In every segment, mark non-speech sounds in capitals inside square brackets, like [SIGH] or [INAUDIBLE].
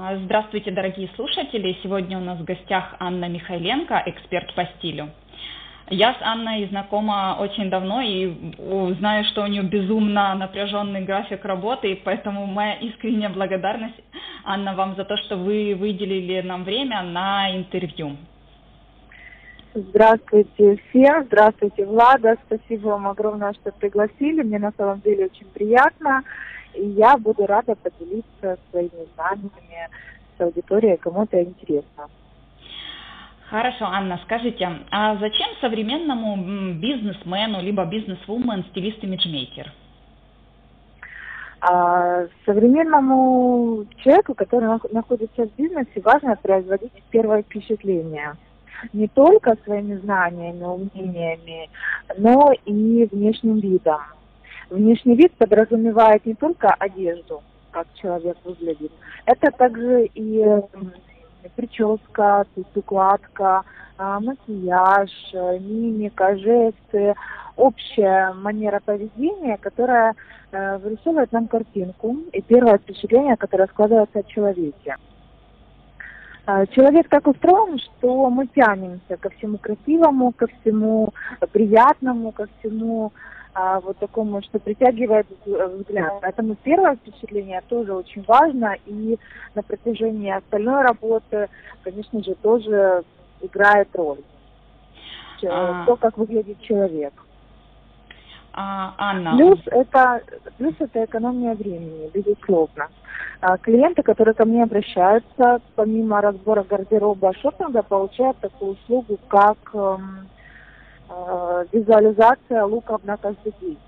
А, здравствуйте, дорогие слушатели. Сегодня у нас в гостях Анна Михайленко, эксперт по стилю. Я с Анной знакома очень давно и знаю, что у нее безумно напряженный график работы, и поэтому моя искренняя благодарность, Анна, вам за то, что вы выделили нам время на интервью. Здравствуйте всем, здравствуйте, Влада, спасибо вам огромное, что пригласили, мне на самом деле очень приятно, и я буду рада поделиться своими знаниями с аудиторией, кому это интересно. Хорошо, Анна, скажите, а зачем современному бизнесмену либо бизнесвумен стилист-имиджмейкер? А, современному человеку, который находится в бизнесе, важно производить первое впечатление. Не только своими знаниями, умениями, но и внешним видом. Внешний вид подразумевает не только одежду, как человек выглядит, это также и прическа, укладка, а, макияж, мимика, жесты, общая манера поведения, которая э, вырисовывает нам картинку и первое впечатление, которое складывается о человеке. А, человек так устроен, что мы тянемся ко всему красивому, ко всему приятному, ко всему а, вот такому, что притягивает взгляд. Поэтому первое впечатление тоже очень важно, и на протяжении остальной работы, конечно же, тоже играет роль. А... То, как выглядит человек. А, Анна. Плюс это, плюс это экономия времени, безусловно. А, клиенты, которые ко мне обращаются, помимо разбора гардероба шопинга, получают такую услугу, как эм, визуализация луков на каждый день.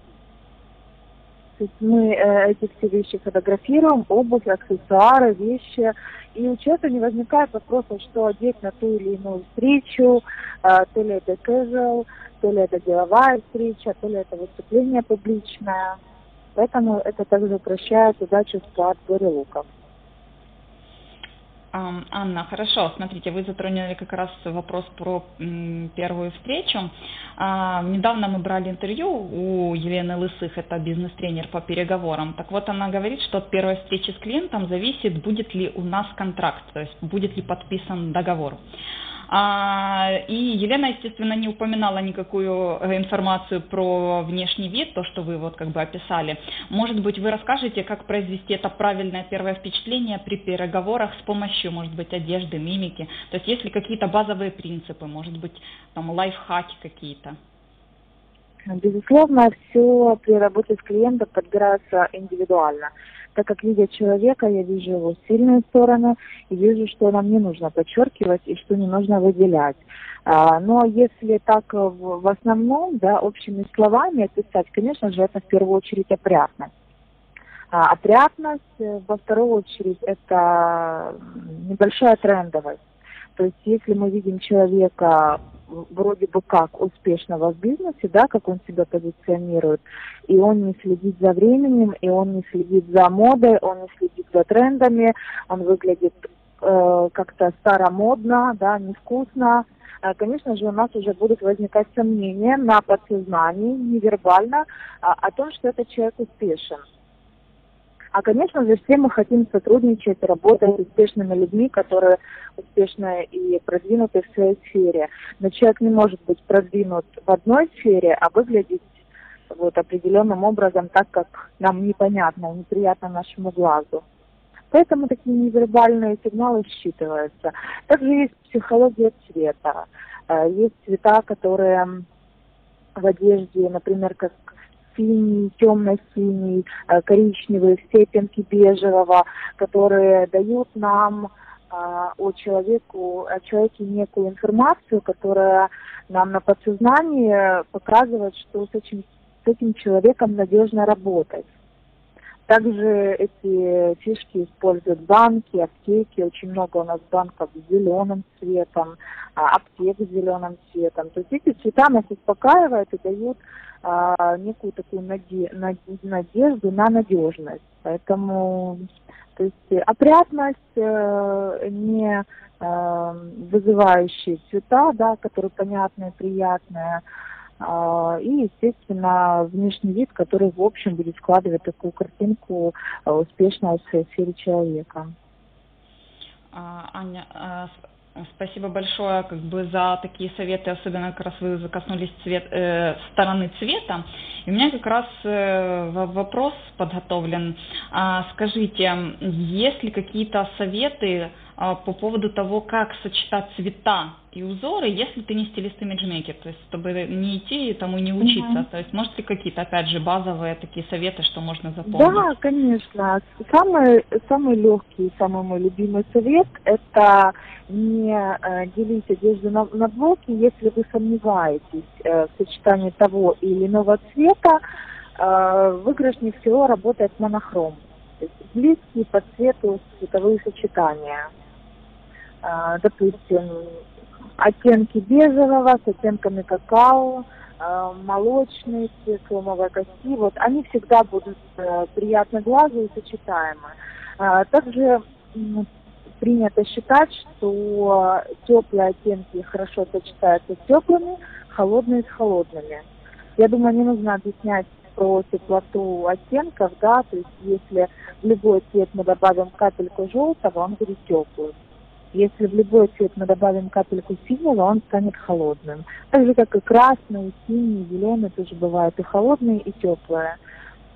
То есть мы э, эти все вещи фотографируем, обувь, аксессуары, вещи, и у человека не возникает вопроса, что одеть на ту или иную встречу, э, то ли это casual, то ли это деловая встреча, то ли это выступление публичное. Поэтому это также упрощает задачу по отборе луков. Анна, хорошо. Смотрите, вы затронули как раз вопрос про первую встречу. А, недавно мы брали интервью у Елены Лысых, это бизнес-тренер по переговорам. Так вот, она говорит, что от первой встречи с клиентом зависит, будет ли у нас контракт, то есть будет ли подписан договор. А, и Елена, естественно, не упоминала никакую информацию про внешний вид, то, что вы вот как бы описали. Может быть, вы расскажете, как произвести это правильное первое впечатление при переговорах с помощью, может быть, одежды, мимики? То есть есть ли какие-то базовые принципы, может быть, там лайфхаки какие-то? Безусловно, все при работе с клиентом подбирается индивидуально так как видя человека, я вижу его сильные стороны и вижу, что нам не нужно подчеркивать и что не нужно выделять. А, но если так в, основном, да, общими словами описать, конечно же, это в первую очередь опрятность. А, опрятность, э, во вторую очередь, это небольшая трендовость. То есть если мы видим человека вроде бы как успешного в бизнесе, да, как он себя позиционирует, и он не следит за временем, и он не следит за модой, он не следит за трендами, он выглядит э, как-то старомодно, да, невкусно, э, конечно же, у нас уже будут возникать сомнения на подсознании, невербально, а, о том, что этот человек успешен. А, конечно же, все мы хотим сотрудничать, работать с успешными людьми, которые успешны и продвинуты в своей сфере. Но человек не может быть продвинут в одной сфере, а выглядеть вот определенным образом так, как нам непонятно, неприятно нашему глазу. Поэтому такие невербальные сигналы считываются. Также есть психология цвета. Э, есть цвета, которые в одежде, например, как синий, темно-синий, э, коричневый, все оттенки бежевого, которые дают нам э, о человеку, о человеке некую информацию, которая нам на подсознании показывает, что с этим, с этим человеком надежно работать. Также эти фишки используют банки, аптеки. Очень много у нас банков с зеленым цветом, а, аптек с зеленым цветом. То есть эти цвета нас успокаивают и дают а, некую такую наде надежду на надежность. Поэтому то есть опрятность, э, не э, вызывающие цвета, да, которые понятные, приятные, и, естественно, внешний вид, который, в общем, будет складывать такую картинку а, успешного в своей сфере человека. А, Аня, а, спасибо большое как бы за такие советы, особенно как раз вы закоснулись цвет, э, стороны цвета. И у меня как раз э, вопрос подготовлен. А, скажите, есть ли какие-то советы а, по поводу того, как сочетать цвета и узоры, если ты не стилист имиджмейкер, то есть чтобы не идти и тому не учиться. Угу. То есть может ли какие-то, опять же, базовые такие советы, что можно запомнить? Да, конечно. Самый, самый легкий, самый мой любимый совет – это не э, делить одежду на, на блоки, если вы сомневаетесь э, в сочетании того или иного цвета, э, выигрышнее всего работает монохром. То есть близкие по цвету цветовые сочетания. А, допустим, оттенки бежевого с оттенками какао, а, молочный цвет, сломовой кости, вот они всегда будут э, приятны глазу и сочетаемы. А, также принято считать, что теплые оттенки хорошо сочетаются с теплыми, холодные с холодными. Я думаю, не нужно объяснять про теплоту оттенков, да, то есть если в любой цвет мы добавим капельку желтого, он будет теплый. Если в любой цвет мы добавим капельку синего, он станет холодным. Так же, как и красный, синий, зеленый тоже бывают и холодные, и теплые.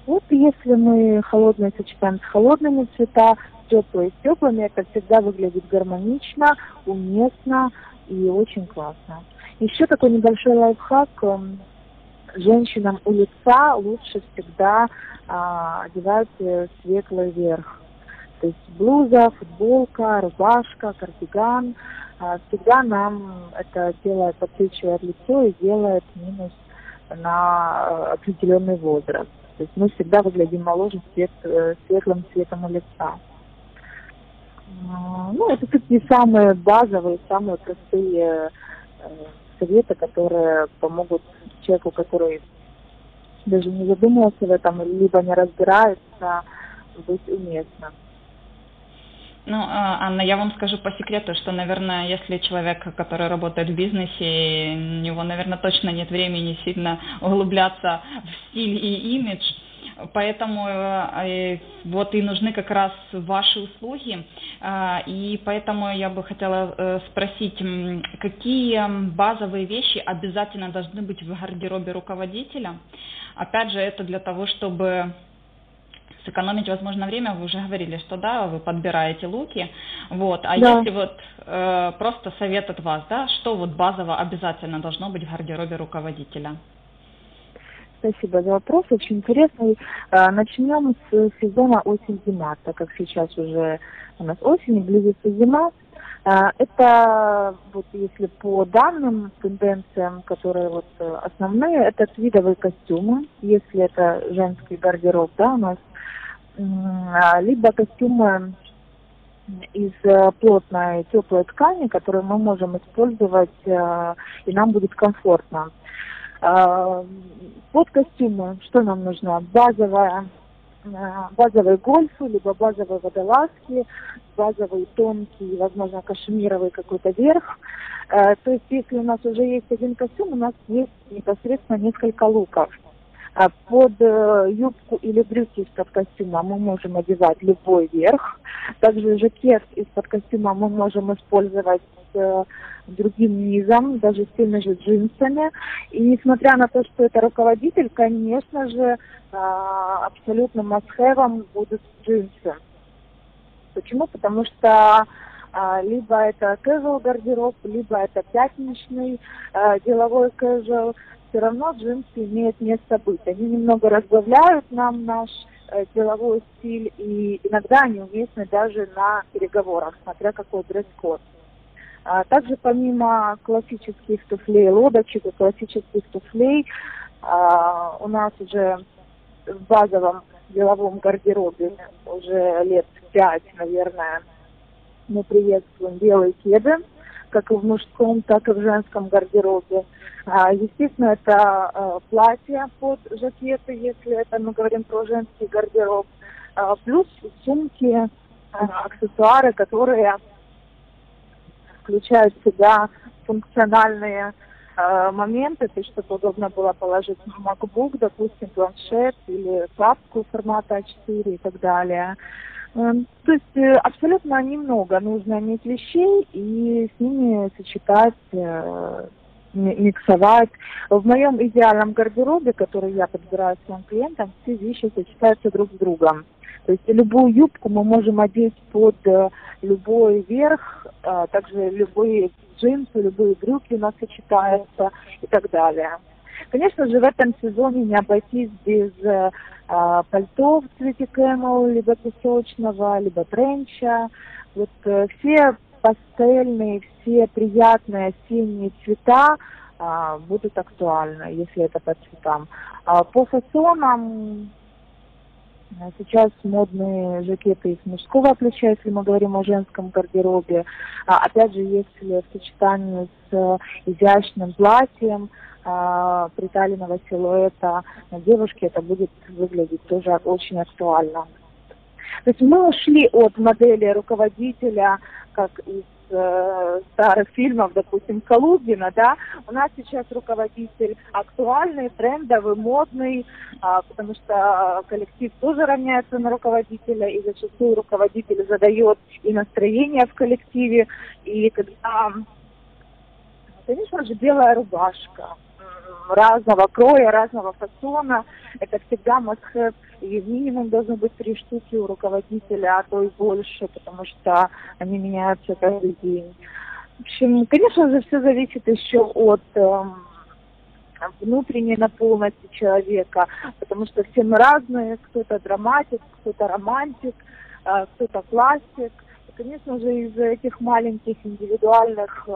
Вот если мы холодные сочетаем с холодными цвета, теплые с теплыми, это всегда выглядит гармонично, уместно и очень классно. Еще такой небольшой лайфхак. Эм, женщинам у лица лучше всегда а, одевать э, светлый верх то есть блуза, футболка, рубашка, кардиган. А, всегда нам это делает, подсвечивает лицо и делает минус на э, определенный возраст. То есть мы всегда выглядим моложе свет, э, светлым цветом лица. А, ну, это такие самые базовые, самые простые э, советы, которые помогут человеку, который даже не задумывался в этом, либо не разбирается, быть уместно. Ну, а, Анна, я вам скажу по секрету, что, наверное, если человек, который работает в бизнесе, у него, наверное, точно нет времени сильно углубляться в стиль и имидж, поэтому э, вот и нужны как раз ваши услуги. А, и поэтому я бы хотела э, спросить, какие базовые вещи обязательно должны быть в гардеробе руководителя? Опять же, это для того, чтобы сэкономить, возможно, время, вы уже говорили, что да, вы подбираете луки, вот, а да. если вот э, просто совет от вас, да, что вот базово обязательно должно быть в гардеробе руководителя? Спасибо за вопрос, очень интересный. Э, начнем с сезона осень-зима, так как сейчас уже у нас осень, близится зима. Э, это вот если по данным, тенденциям, которые вот э, основные, это твидовые костюмы, если это женский гардероб, да, у нас а, либо костюмы из э, плотной теплой ткани, которые мы можем использовать, э, и нам будет комфортно. А, под костюмы что нам нужно? Базовая, базовые гольфы, либо базовые водолазки, базовый тонкий, возможно, кашемировый какой-то верх. То есть, если у нас уже есть один костюм, у нас есть непосредственно несколько луков. А под э, юбку или брюки из-под костюма мы можем одевать любой верх. Также жакет из-под костюма мы можем использовать с э, другим низом, даже с теми же джинсами. И несмотря на то, что это руководитель, конечно же, а, абсолютно must будут джинсы. Почему? Потому что а, либо это casual гардероб, либо это пятничный деловой casual все равно джинсы имеют место быть. Они немного разбавляют нам наш э, деловой стиль, и иногда они уместны даже на переговорах, смотря какой дресс-код. А также помимо классических туфлей лодочек и классических туфлей, а, у нас уже в базовом деловом гардеробе уже лет пять, наверное, мы приветствуем белые кеды, как и в мужском, так и в женском гардеробе. А, естественно, это а, платье под жакеты, если это мы говорим про женский гардероб, а, плюс сумки, аксессуары, которые включают в себя функциональные моменты, то есть чтобы удобно было положить MacBook, допустим, планшет или папку формата А4 и так далее. Эм, то есть э, абсолютно немного нужно иметь вещей и с ними сочетать, э, миксовать. В моем идеальном гардеробе, который я подбираю своим клиентам, все вещи сочетаются друг с другом. То есть любую юбку мы можем одеть под э, любой верх, также любые джинсы, любые брюки у нас сочетаются и так далее. Конечно же, в этом сезоне не обойтись без а, пальто в цвете кэмел, либо песочного, либо тренча. Вот э, все пастельные, все приятные осенние цвета а, будут актуальны, если это по цветам. А по фасонам э, Сейчас модные жакеты из мужского плеча, если мы говорим о женском гардеробе. А, опять же, если в сочетании с э, изящным платьем, а, приталенного силуэта на девушке, это будет выглядеть тоже очень актуально. То есть мы ушли от модели руководителя, как из э, старых фильмов, допустим, Калугина, да, у нас сейчас руководитель актуальный, трендовый, модный, а, потому что коллектив тоже равняется на руководителя, и зачастую руководитель задает и настроение в коллективе, и когда, конечно же, белая рубашка, разного кроя, разного фасона. Это всегда must И минимум должно быть три штуки у руководителя, а то и больше, потому что они меняются каждый день. В общем, конечно же, все зависит еще от э, внутренней наполненности человека, потому что все мы разные, кто-то драматик, кто-то романтик, э, кто-то классик. И, конечно же, из этих маленьких индивидуальных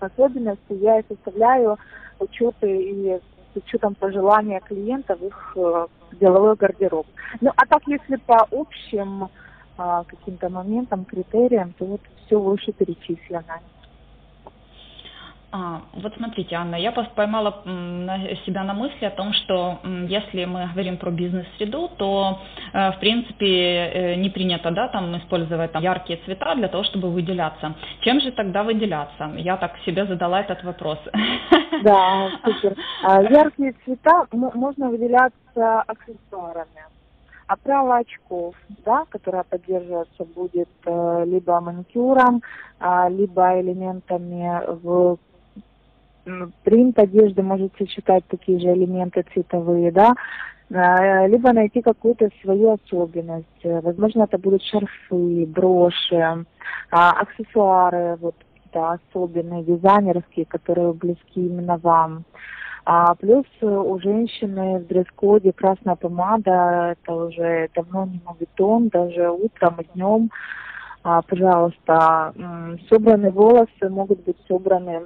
особенностей я и составляю учеты и с учетом пожелания клиентов их э, деловой гардероб. Ну, а так, если по общим а, каким-то моментам, критериям, то вот все выше перечислено. А, вот смотрите, Анна, я поймала себя на мысли о том, что если мы говорим про бизнес-среду, то, э, в принципе, э, не принято, да, там использовать там, яркие цвета для того, чтобы выделяться. Чем же тогда выделяться? Я так себе задала этот вопрос. Да, супер. А, яркие цвета можно выделяться аксессуарами. Оправа очков, да, которая поддерживаться будет э, либо маникюром, а, либо элементами в принт одежды может сочетать такие же элементы цветовые, да, а, либо найти какую-то свою особенность. Возможно, это будут шарфы, броши, а, аксессуары, вот какие-то особенные, дизайнерские, которые близки именно вам. А плюс у женщины в дресс-коде красная помада, это уже давно не мовитон, даже утром и днем. А, пожалуйста, собранные волосы могут быть собраны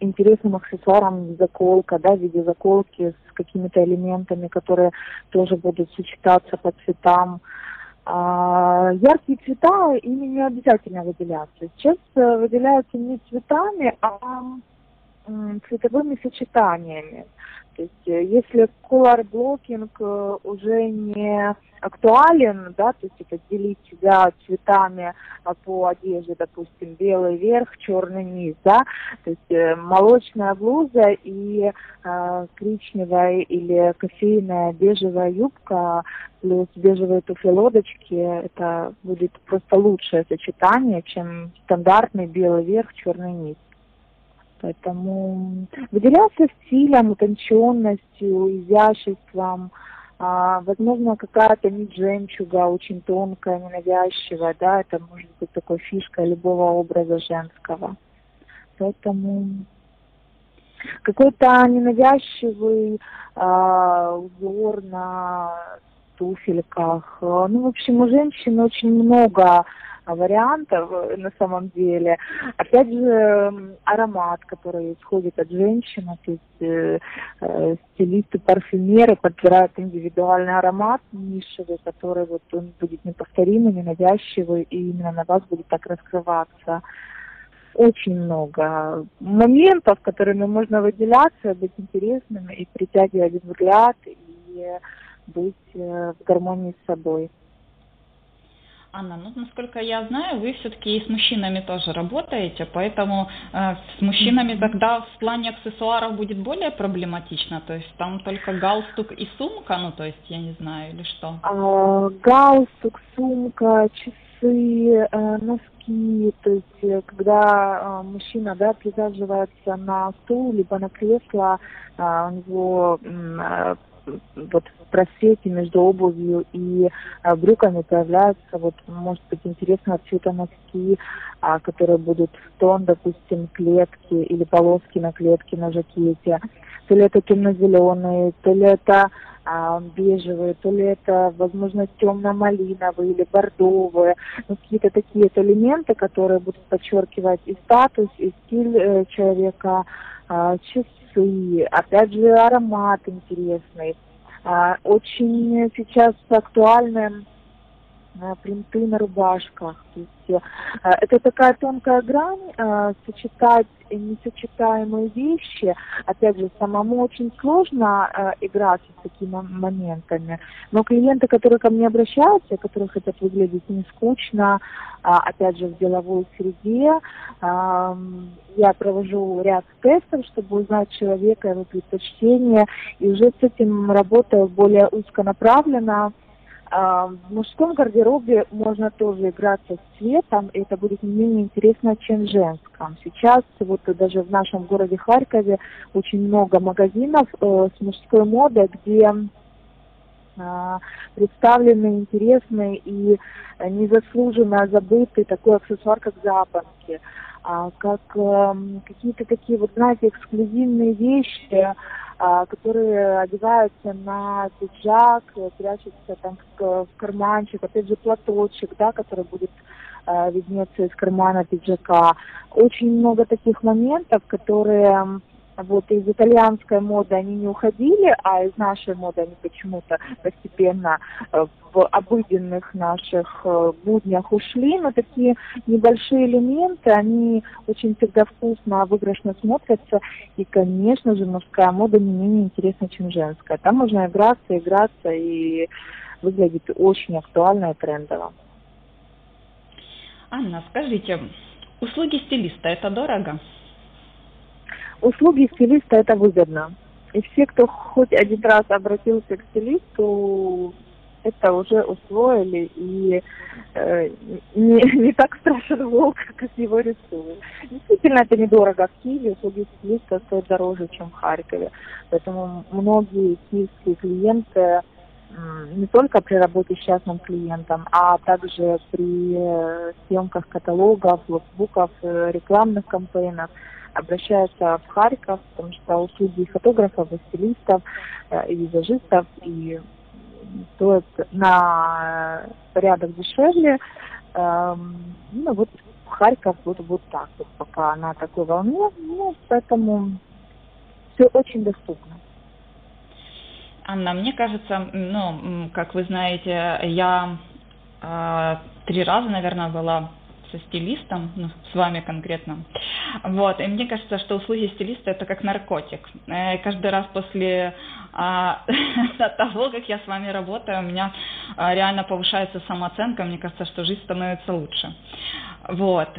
интересным аксессуаром заколка, да, в виде заколки с какими-то элементами, которые тоже будут сочетаться по цветам. А, яркие цвета, ими не обязательно выделяться. Сейчас э, выделяются не цветами, а цветовыми сочетаниями. То есть э, если blocking э, уже не актуален, да, то есть это делить себя цветами а, по одежде, допустим, белый верх, черный низ, да, то есть э, молочная блуза и э, коричневая или кофейная бежевая юбка плюс бежевые туфли лодочки, это будет просто лучшее сочетание, чем стандартный белый верх, черный низ. Поэтому выделялся стилем, утонченностью, изяществом, а, возможно, какая-то нить жемчуга, очень тонкая, ненавязчивая, да, это может быть такой фишка любого образа женского. Поэтому какой-то ненавязчивый а, узор на туфельках. Ну, в общем, у женщин очень много вариантов э, на самом деле. Опять же, аромат, который исходит от женщины, то есть э, э, стилисты, парфюмеры подбирают индивидуальный аромат нишевый, который вот он будет неповторимый, ненавязчивый, и именно на вас будет так раскрываться очень много моментов, которыми можно выделяться, быть интересными и притягивать взгляд и быть э, в гармонии с собой. Анна, ну, насколько я знаю, вы все-таки и с мужчинами тоже работаете, поэтому э, с мужчинами тогда в плане аксессуаров будет более проблематично, то есть там только галстук и сумка, ну, то есть я не знаю, или что? А, галстук, сумка, часы, э, носки, то есть э, когда э, мужчина, да, присаживается на стул, либо на кресло, э, у него э, вот в просвете между обувью и а, брюками появляются вот, может быть, интересного цвета носки, а, которые будут в тон, допустим, клетки или полоски на клетке на жакете. То ли это темно-зеленые, то ли это а, бежевые, то ли это, возможно, темно-малиновые или бордовые. Ну, какие-то такие вот элементы, которые будут подчеркивать и статус, и стиль э, человека, а, часы, часы, опять же аромат интересный. А, очень сейчас актуальны а, принты на рубашках. То есть, а, это такая тонкая грань, сочетать несочетаемые вещи. Опять же, самому очень сложно играть с такими моментами. Но клиенты, которые ко мне обращаются, которые хотят выглядеть не скучно, опять же, в деловой среде, я провожу ряд тестов, чтобы узнать человека, его предпочтения, и уже с этим работаю более узконаправленно. А, в мужском гардеробе можно тоже играться с цветом, и это будет не менее интересно, чем в женском. Сейчас вот даже в нашем городе Харькове очень много магазинов э, с мужской модой, где э, представлены интересный и незаслуженно забытый такой аксессуар, как запонки а, как э, какие-то такие, вот знаете, эксклюзивные вещи, а, которые одеваются на пиджак, прячутся там в карманчик, опять же платочек, да, который будет э, виднеться из кармана пиджака. Очень много таких моментов, которые вот из итальянской моды они не уходили, а из нашей моды они почему-то постепенно э, в обыденных наших э, буднях ушли, но такие небольшие элементы, они очень всегда вкусно, выигрышно смотрятся, и, конечно же, мужская мода не менее интересна, чем женская. Там можно играться, играться и выглядит очень актуально и трендово. Анна, скажите, услуги стилиста – это дорого? Услуги стилиста это выгодно. И все, кто хоть один раз обратился к стилисту, это уже усвоили и э, не, не так страшен волк, [LAUGHS] как его рисуют. Действительно, это недорого. В Киеве услуги стилиста стоят дороже, чем в Харькове. Поэтому многие киевские клиенты не только при работе с частным клиентом, а также при э, съемках каталогов, локбуков, э, рекламных кампейнах обращаются в Харьков, потому что услуги фотографов, и стилистов, э, и визажистов, и стоят на порядок дешевле. Эм, ну вот Харьков вот, вот так вот пока на такой волне, ну, поэтому все очень доступно. Анна, мне кажется, ну, как вы знаете, я э, три раза, наверное, была со стилистом, ну, с вами конкретно. Вот, и мне кажется, что услуги стилиста это как наркотик. И каждый раз после а, [LAUGHS] того, как я с вами работаю, у меня а, реально повышается самооценка, мне кажется, что жизнь становится лучше. Вот.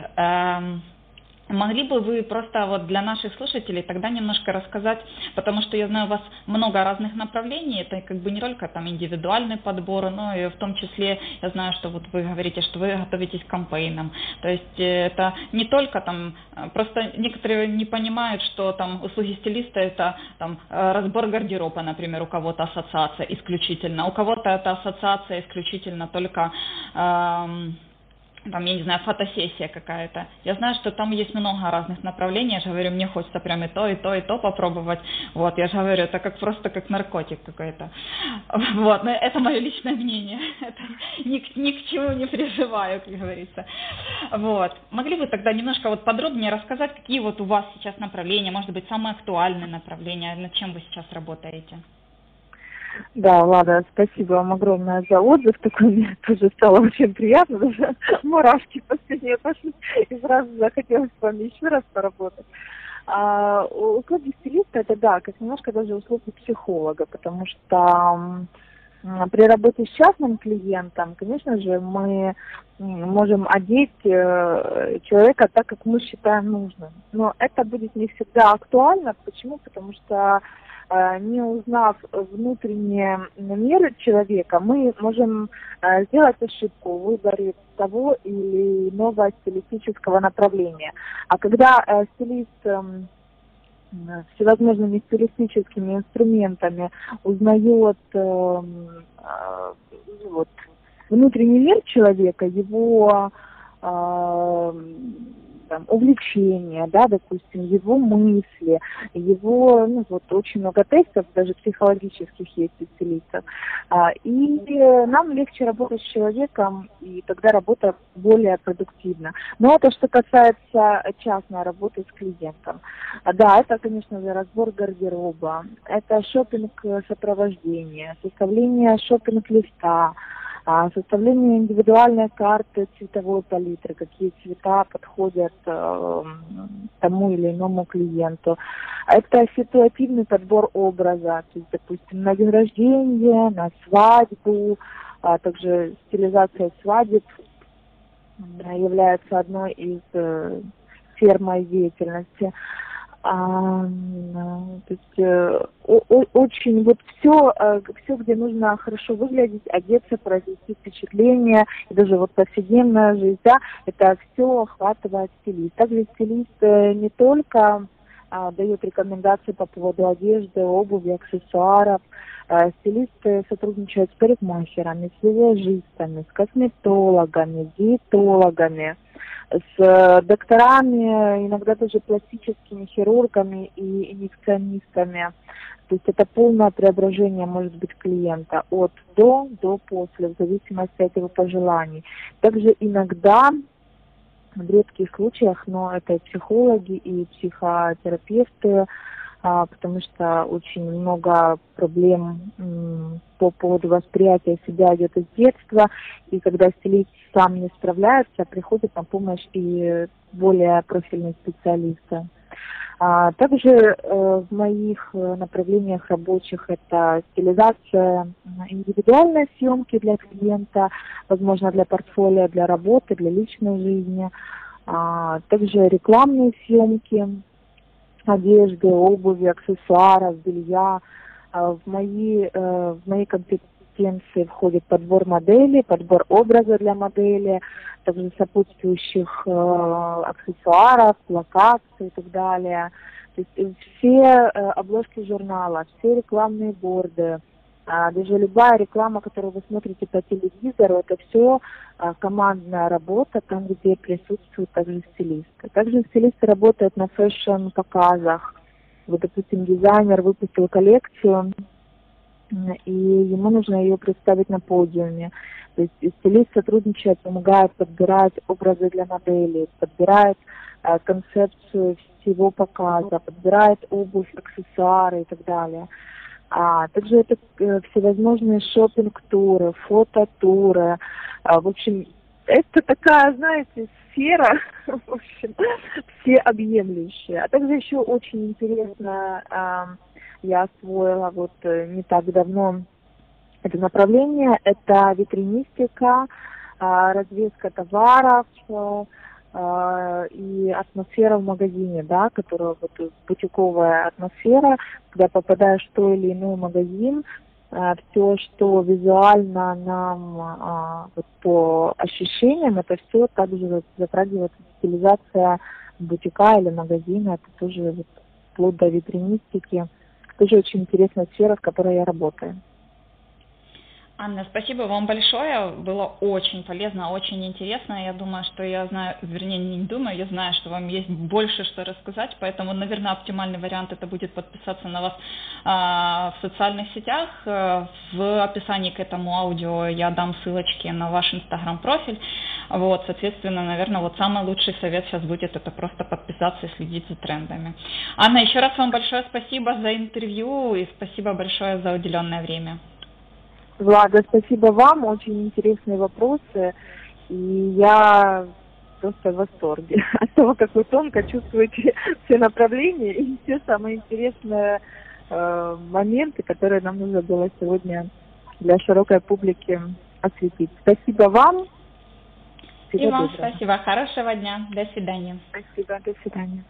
Могли бы вы просто вот для наших слушателей тогда немножко рассказать, потому что я знаю, у вас много разных направлений, это как бы не только там индивидуальный подбор, но и в том числе я знаю, что вот вы говорите, что вы готовитесь к кампейнам. То есть э, это не только там, э, просто некоторые не понимают, что там услуги стилиста это там э, разбор гардероба, например, у кого-то ассоциация исключительно, у кого-то это ассоциация исключительно только эм, там, я не знаю, фотосессия какая-то. Я знаю, что там есть много разных направлений. Я же говорю, мне хочется прям и то, и то, и то попробовать. Вот, я же говорю, это как просто как наркотик какой-то. [LAUGHS] Вот, но это мое личное мнение. [LAUGHS] Это ни, ни к чему не переживаю, как говорится. Вот. Могли бы тогда немножко вот подробнее рассказать, какие вот у вас сейчас направления, может быть, самые актуальные направления, над чем вы сейчас работаете? Да, Влада, спасибо вам огромное за отзыв. Такой [LAUGHS] мне тоже стало очень приятно. Даже [LAUGHS] мурашки по спине пошли. И сразу захотелось с вами еще раз поработать. А, услуги стилиста это да, как немножко даже услуги психолога, потому что При работе с частным клиентом, конечно же, мы можем одеть э, человека так, как мы считаем нужным. Но это будет не всегда актуально. Почему? Потому что э, не узнав внутренний мир человека, мы можем э, сделать ошибку в выборе того или иного стилистического направления. А когда стилист эм, всевозможными стилистическими инструментами узнает э, э, вот, внутренний мир человека, его э, там, увлечения, да, допустим, его мысли, его, ну, вот очень много тестов, даже психологических есть у стилистов. А, и нам легче работать с человеком, и тогда работа более продуктивна. Но это что касается частной работы с клиентом. А, да, это, конечно же, разбор гардероба, это шопинг сопровождения, составление шопинг-листа, а, составление индивидуальной карты цветовой палитры, какие цвета подходят э, тому или иному клиенту. Это ситуативный подбор образа, то есть, допустим, на день рождения, на свадьбу, а также стилизация свадеб является одной из э, сфер деятельности а, то есть э, о, очень вот все, э, все, где нужно хорошо выглядеть, одеться, произвести впечатление, и даже вот повседневная жизнь, да, это все охватывает стилист. Также стилист э, не только а, дает рекомендации по поводу одежды, обуви, аксессуаров. А, стилисты сотрудничают с парикмахерами, с визажистами, с косметологами, диетологами с э, докторами, иногда даже пластическими хирургами и инъекционистами. То есть это полное преображение может быть клиента от до до после, в зависимости от его пожеланий. Также иногда в редких случаях, но это психологи, и психотерапевты, потому что очень много проблем по поводу восприятия себя идет из детства, и когда стилист сам не справляется, приходит на помощь и более профильные специалисты. А, также э, в моих э, направлениях рабочих это стилизация индивидуальной съемки для клиента, возможно, для портфолио, для работы, для личной жизни. А, также рекламные съемки, одежды, обуви, аксессуаров, белья. А, в мои, э, в мои компетенции входит подбор модели, подбор образа для модели, также сопутствующих э, аксессуаров, локаций и так далее. То есть все э, обложки журнала, все рекламные борды, а, даже любая реклама, которую вы смотрите по телевизору, это все а, командная работа, там, где присутствуют также стилисты. Также стилисты работают на фэшн-показах. Вот, допустим, дизайнер выпустил коллекцию, и ему нужно ее представить на подиуме. То есть стилист сотрудничает, помогает подбирать образы для моделей, подбирает э, концепцию всего показа, подбирает обувь, аксессуары и так далее. А также это э, всевозможные шопинг-туры, фототуры. А, в общем, это такая, знаете, сфера, [LAUGHS] в общем, всеобъемлющая. А также еще очень интересно, а, я освоила вот э, не так давно это направление, это витринистика, а, развеска товаров, э, и атмосфера в магазине, да, которая вот бутиковая атмосфера, когда попадаешь в то или иной магазин, э, все, что визуально нам а, вот, по ощущениям, это все также затрагивает стилизация бутика или магазина, это тоже вот, вплоть до витринистики тоже очень интересная сфера, в которой я работаю. Анна, спасибо вам большое. Было очень полезно, очень интересно. Я думаю, что я знаю, вернее, не думаю, я знаю, что вам есть больше что рассказать, поэтому, наверное, оптимальный вариант это будет подписаться на вас а, в социальных сетях. В описании к этому аудио я дам ссылочки на ваш инстаграм-профиль. Вот, соответственно, наверное, вот самый лучший совет сейчас будет это просто подписаться и следить за трендами. Анна, еще раз вам большое спасибо за интервью и спасибо большое за уделенное время. Влада, спасибо вам, очень интересные вопросы, и я просто в восторге [LAUGHS] от того, как вы тонко чувствуете [LAUGHS] все направления и все самые интересные э, моменты, которые нам нужно было сегодня для широкой публики осветить. Спасибо вам. И вам спасибо. Хорошего дня. До свидания. Спасибо. До свидания.